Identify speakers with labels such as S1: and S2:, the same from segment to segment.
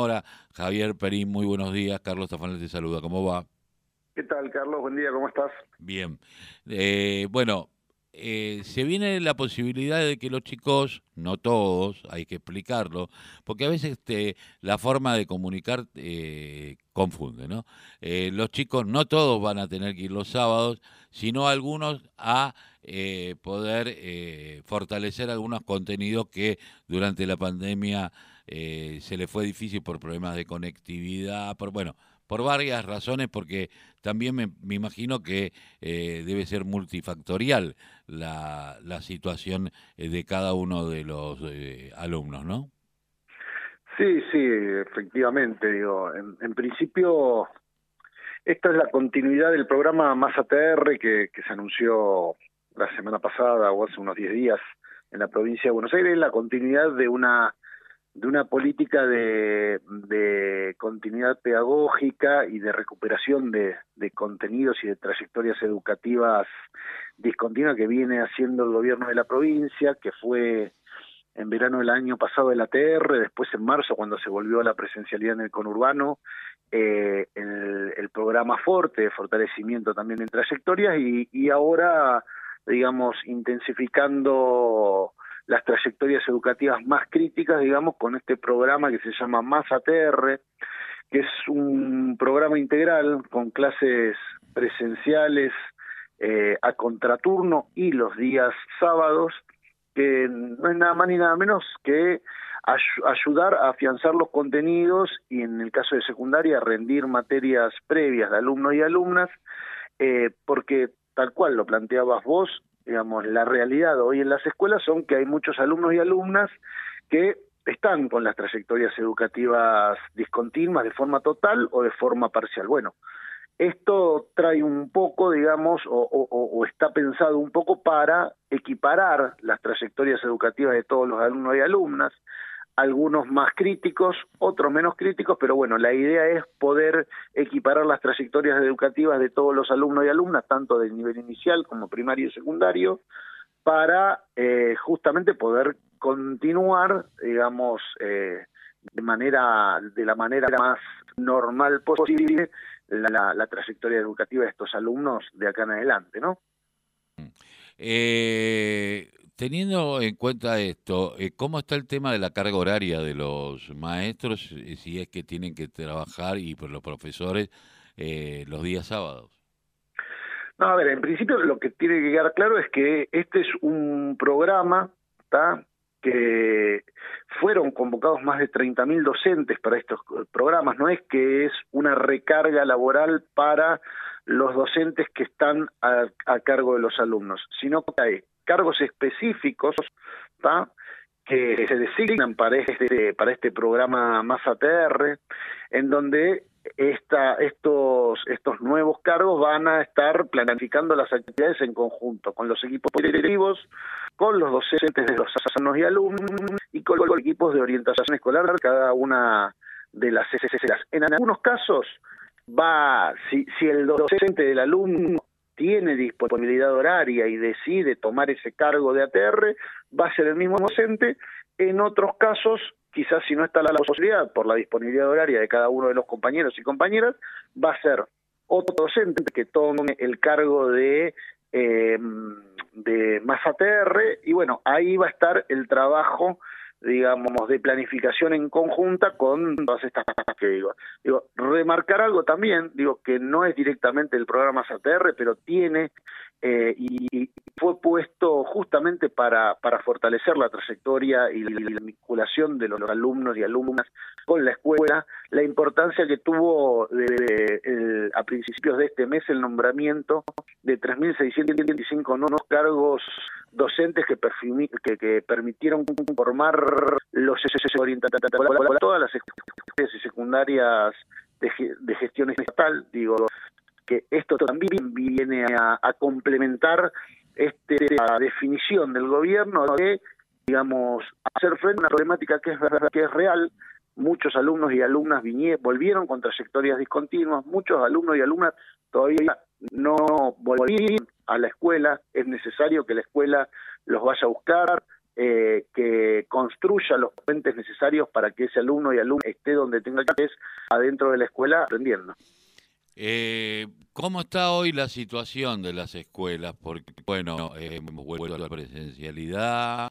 S1: Hola, Javier Perín, muy buenos días. Carlos Tafanel te saluda. ¿Cómo va?
S2: ¿Qué tal, Carlos? Buen día, ¿cómo estás?
S1: Bien. Eh, bueno, eh, se viene la posibilidad de que los chicos, no todos, hay que explicarlo, porque a veces este, la forma de comunicar eh, confunde, ¿no? los chicos no todos van a tener que ir los sábados, sino algunos a poder fortalecer algunos contenidos que durante la pandemia eh, se le fue difícil por problemas de conectividad, por bueno, por varias razones, porque también me, imagino que eh, debe ser multifactorial la, la situación eh, de cada uno de los alumnos, ¿no?
S2: Sí, sí, efectivamente, digo, en, principio esta es la continuidad del programa Más ATR que, que se anunció la semana pasada o hace unos 10 días en la provincia de Buenos Aires, la continuidad de una de una política de, continuidad pedagógica y de recuperación de, de, contenidos y de trayectorias educativas discontinuas que viene haciendo el gobierno de la provincia, que fue en verano del año pasado el ATR, después en marzo cuando se volvió a la presencialidad en el conurbano, eh, el, el, programa Forte de fortalecimiento también en trayectorias y, y ahora, digamos, intensificando las trayectorias educativas más críticas, digamos, con este programa que se llama Más ATR, que es un programa integral con clases presenciales eh, a contraturno y los días sábados, que no es nada más ni nada menos que ayudar a afianzar los contenidos y en el caso de secundaria rendir materias previas de alumnos y alumnas, eh, porque tal cual lo planteabas vos, digamos, la realidad hoy en las escuelas son que hay muchos alumnos y alumnas que están con las trayectorias educativas discontinuas de forma total o de forma parcial. Bueno, esto trae un poco, digamos, o, está pensado un poco para equiparar las trayectorias educativas de todos los alumnos y alumnas, algunos más críticos, otros menos críticos, pero bueno, la idea es poder equiparar las trayectorias educativas de todos los alumnos y alumnas, tanto del nivel inicial como primario y secundario, para eh, justamente poder continuar, digamos, eh, de manera, de la manera más normal posible la, la trayectoria educativa de estos alumnos de acá en adelante, ¿no?
S1: Eh, Teniendo en cuenta esto, eh, ¿cómo está el tema de la carga horaria de los maestros, eh, si es que tienen que trabajar y por los profesores eh, los días sábados?
S2: No, a ver, en principio lo que tiene que quedar claro es que este es un programa ¿tá? que fueron convocados más de 30.000 docentes para estos programas, no es que es una recarga laboral para los docentes que están a, a cargo de los alumnos, sino que hay cargos específicos que se designan para este, para este programa Más ATR, en donde estos, estos nuevos cargos van a estar planificando las actividades en conjunto con los equipos directivos, con los docentes de los alumnos y alumnos y con los equipos de orientación escolar, cada una de las escuelas. En algunos casos va, si el docente del alumno tiene disponibilidad horaria y decide tomar ese cargo de ATR, va a ser el mismo docente. En otros casos, quizás si no está la posibilidad por la disponibilidad horaria de cada uno de los compañeros y compañeras, va a ser otro docente que tome el cargo de, eh, de más ATR y bueno, ahí va a estar el trabajo digamos, de planificación en conjunta con todas estas cosas que digo. Digo, remarcar algo también, digo, que no es directamente el programa SATR, pero tiene eh, y, fue puesto justamente para, para fortalecer la trayectoria y la vinculación de los alumnos y alumnas con la escuela, la importancia que tuvo de, a principios de este mes el nombramiento de 3.625 nuevos cargos docentes que, que, que permitieron formar los todas las escuelas secundarias de, de gestión estatal, digo, que esto también viene a, complementar este, la definición del gobierno de, digamos, hacer frente a una problemática que es, que es real. Muchos alumnos y alumnas volvieron con trayectorias discontinuas, muchos alumnos y alumnas todavía no volvieron a la escuela, es necesario que la escuela los vaya a buscar, eh, que construya los puentes necesarios para que ese alumno y alumna esté donde tenga que estar adentro de la escuela aprendiendo.
S1: Eh, ¿Cómo está hoy la situación de las escuelas? Porque, bueno, eh, hemos vuelto a la presencialidad,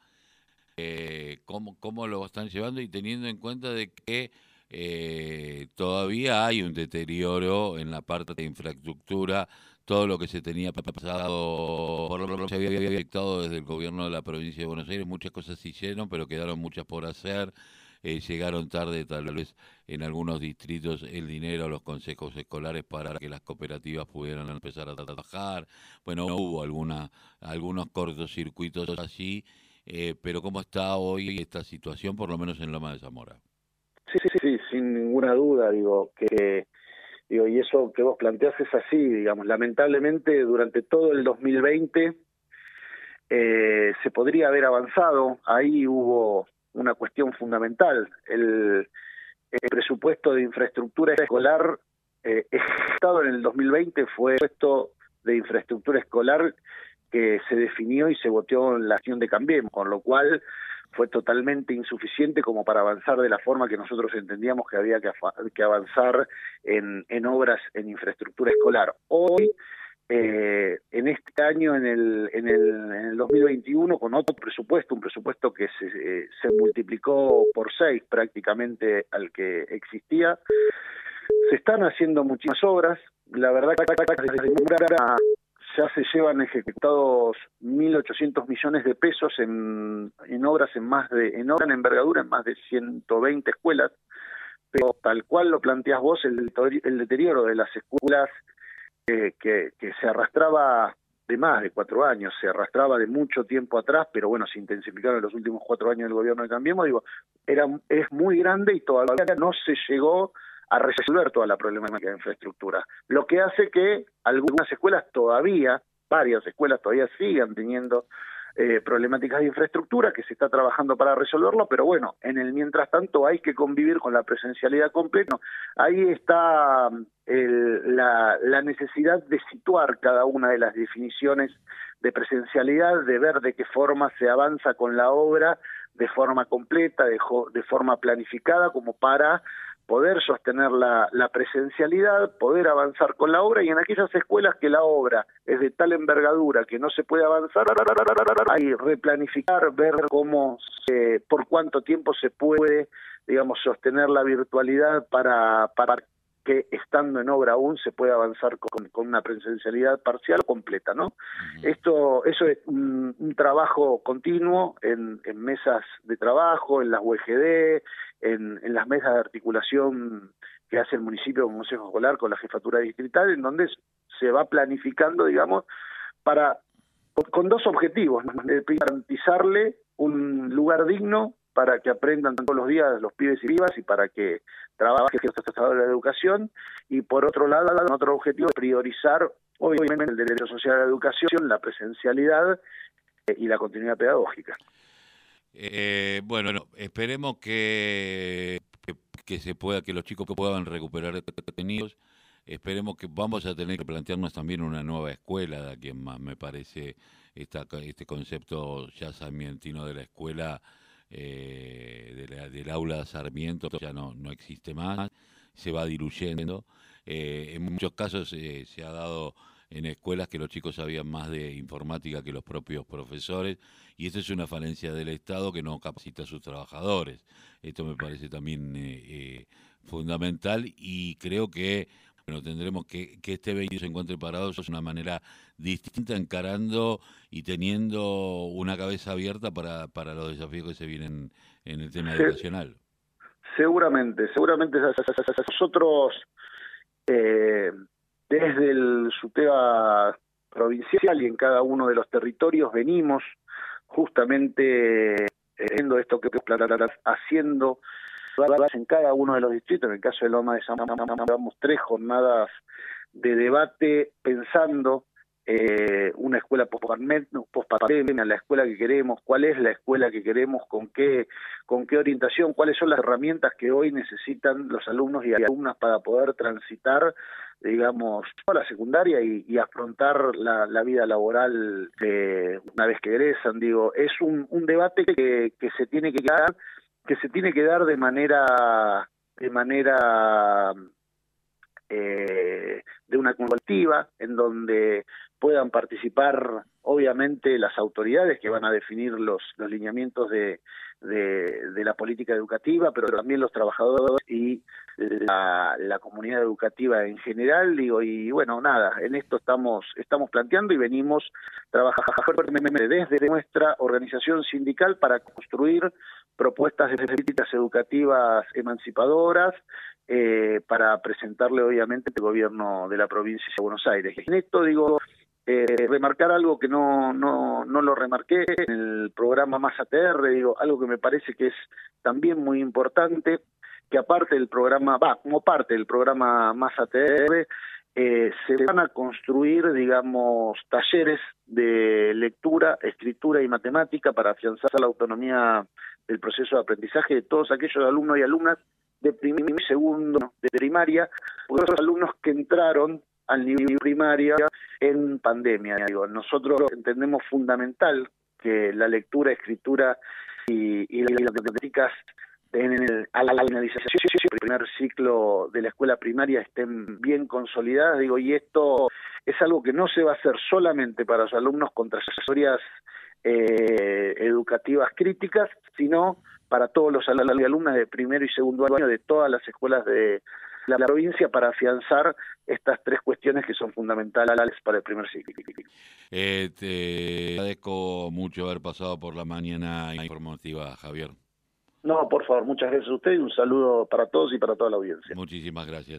S1: eh, ¿cómo, ¿cómo lo están llevando? Y teniendo en cuenta de que eh, todavía hay un deterioro en la parte de infraestructura, todo lo que se tenía pasado, por lo se había afectado desde el gobierno de la provincia de Buenos Aires, muchas cosas se hicieron, pero quedaron muchas por hacer. Eh, llegaron tarde tal vez en algunos distritos el dinero a los consejos escolares para que las cooperativas pudieran empezar a trabajar. Bueno, hubo alguna, algunos cortocircuitos así, eh, pero ¿cómo está hoy esta situación, por lo menos en Loma de Zamora?
S2: Sí, sí, sí, sin ninguna duda, digo, que Y eso que vos planteás es así, digamos, lamentablemente durante todo el 2020 eh, se podría haber avanzado, ahí hubo una cuestión fundamental, el, presupuesto de infraestructura escolar eh, en el 2020 fue el presupuesto de infraestructura escolar que se definió y se votó en la acción de Cambiemos, con lo cual fue totalmente insuficiente como para avanzar de la forma que nosotros entendíamos que había que, avanzar en, en, obras en infraestructura escolar. Hoy, eh, en este año, en el, en, el, en el 2021, con otro presupuesto, un presupuesto que se, eh, se multiplicó por seis prácticamente al que existía, se están haciendo muchísimas obras. La verdad que ya se llevan ejecutados 1.800 millones de pesos en, obras en más de en obra en envergadura en más de 120 escuelas, pero tal cual lo planteas vos, el, el deterioro de las escuelas eh, que, que se arrastraba de más de cuatro años, se arrastraba de mucho tiempo atrás, pero bueno, se intensificaron en los últimos cuatro años del gobierno de Cambiemos, digo, era, es muy grande y todavía no se llegó a resolver toda la problemática de infraestructura, lo que hace que algunas escuelas todavía, varias escuelas todavía sigan teniendo eh, problemáticas de infraestructura que se está trabajando para resolverlo, pero bueno, en el mientras tanto hay que convivir con la presencialidad completa. Ahí está el, la, la necesidad de situar cada una de las definiciones de presencialidad, de ver de qué forma se avanza con la obra de forma completa, de, de forma planificada, como para poder sostener la, la, presencialidad, poder avanzar con la obra y en aquellas escuelas que la obra es de tal envergadura que no se puede avanzar, hay replanificar, ver cómo, se, por cuánto tiempo se puede, digamos, sostener la virtualidad para, para que estando en obra aún se puede avanzar con, con una presencialidad parcial o completa, ¿no? Uh -huh. Esto, eso es un, un trabajo continuo en, en, mesas de trabajo, en las UEGD, en, en, las mesas de articulación que hace el municipio con Consejo Escolar con la jefatura distrital, en donde se va planificando, digamos, para con, con dos objetivos, garantizarle un lugar digno para que aprendan todos los días los pibes y vivas y para que trabaje el de la educación y por otro lado otro objetivo priorizar obviamente el derecho social a la educación, la presencialidad eh, y la continuidad pedagógica.
S1: Eh, bueno, esperemos que, que, se pueda, que los chicos puedan recuperar detenidos. Esperemos que vamos a tener que plantearnos también una nueva escuela de aquí en más, me parece, esta, este concepto ya sarmientino de la escuela eh, del aula Sarmiento ya no, no existe más, se va diluyendo. Eh, en muchos casos eh, se ha dado en escuelas que los chicos sabían más de informática que los propios profesores y esto es una falencia del Estado que no capacita a sus trabajadores. Esto me parece también fundamental y creo que bueno, tendremos que, que este 20 se encuentre parado es una manera distinta encarando y teniendo una cabeza abierta para, para los desafíos que se vienen en el tema sí, educacional.
S2: Seguramente, seguramente nosotros eh, desde el SUTEBA provincial y en cada uno de los territorios venimos justamente haciendo esto que haciendo en cada uno de los distritos, en el caso de Loma de San llevamos tres jornadas de debate pensando eh, una escuela post-pandemia, la escuela que queremos, cuál es la escuela que queremos, con qué, con qué orientación, cuáles son las herramientas que hoy necesitan los alumnos y alumnas para poder transitar, digamos, a la secundaria y, afrontar la, vida laboral una vez que egresan. Digo, es un, un debate que, se tiene que dar, que se tiene que dar de manera de manera eh, de una colectiva en donde puedan participar obviamente las autoridades que van a definir los, los lineamientos de, de, la política educativa, pero también los trabajadores y la, comunidad educativa en general, digo, y bueno, nada, en esto estamos, estamos planteando y venimos trabajando desde nuestra organización sindical para construir propuestas de políticas educativas emancipadoras eh, para presentarle obviamente el gobierno de la provincia de Buenos Aires. En esto digo, eh, remarcar algo que no, no, no lo remarqué en el programa Más ATR, digo, algo que me parece que es también muy importante, que aparte del programa, va, como parte del programa Más ATR, eh, se van a construir, digamos, talleres de lectura, escritura y matemática para afianzar la autonomía del proceso de aprendizaje de todos aquellos alumnos y alumnas de primero y segundo de primaria, los alumnos que entraron al nivel primaria en pandemia. Digo, nosotros entendemos fundamental que la lectura, escritura y, y las matemáticas en el, a la finalización del primer ciclo de la escuela primaria estén bien consolidadas, digo, y esto es algo que no se va a hacer solamente para los alumnos con trayectorias eh, educativas críticas, sino para todos los alumnos de primero y segundo año de todas las escuelas de la provincia para afianzar estas tres cuestiones que son fundamentales para el primer ciclo.
S1: Eh, te agradezco mucho haber pasado por la mañana informativa, Javier.
S2: No, por favor, muchas gracias a usted y un saludo para todos y para toda la audiencia.
S1: Muchísimas gracias.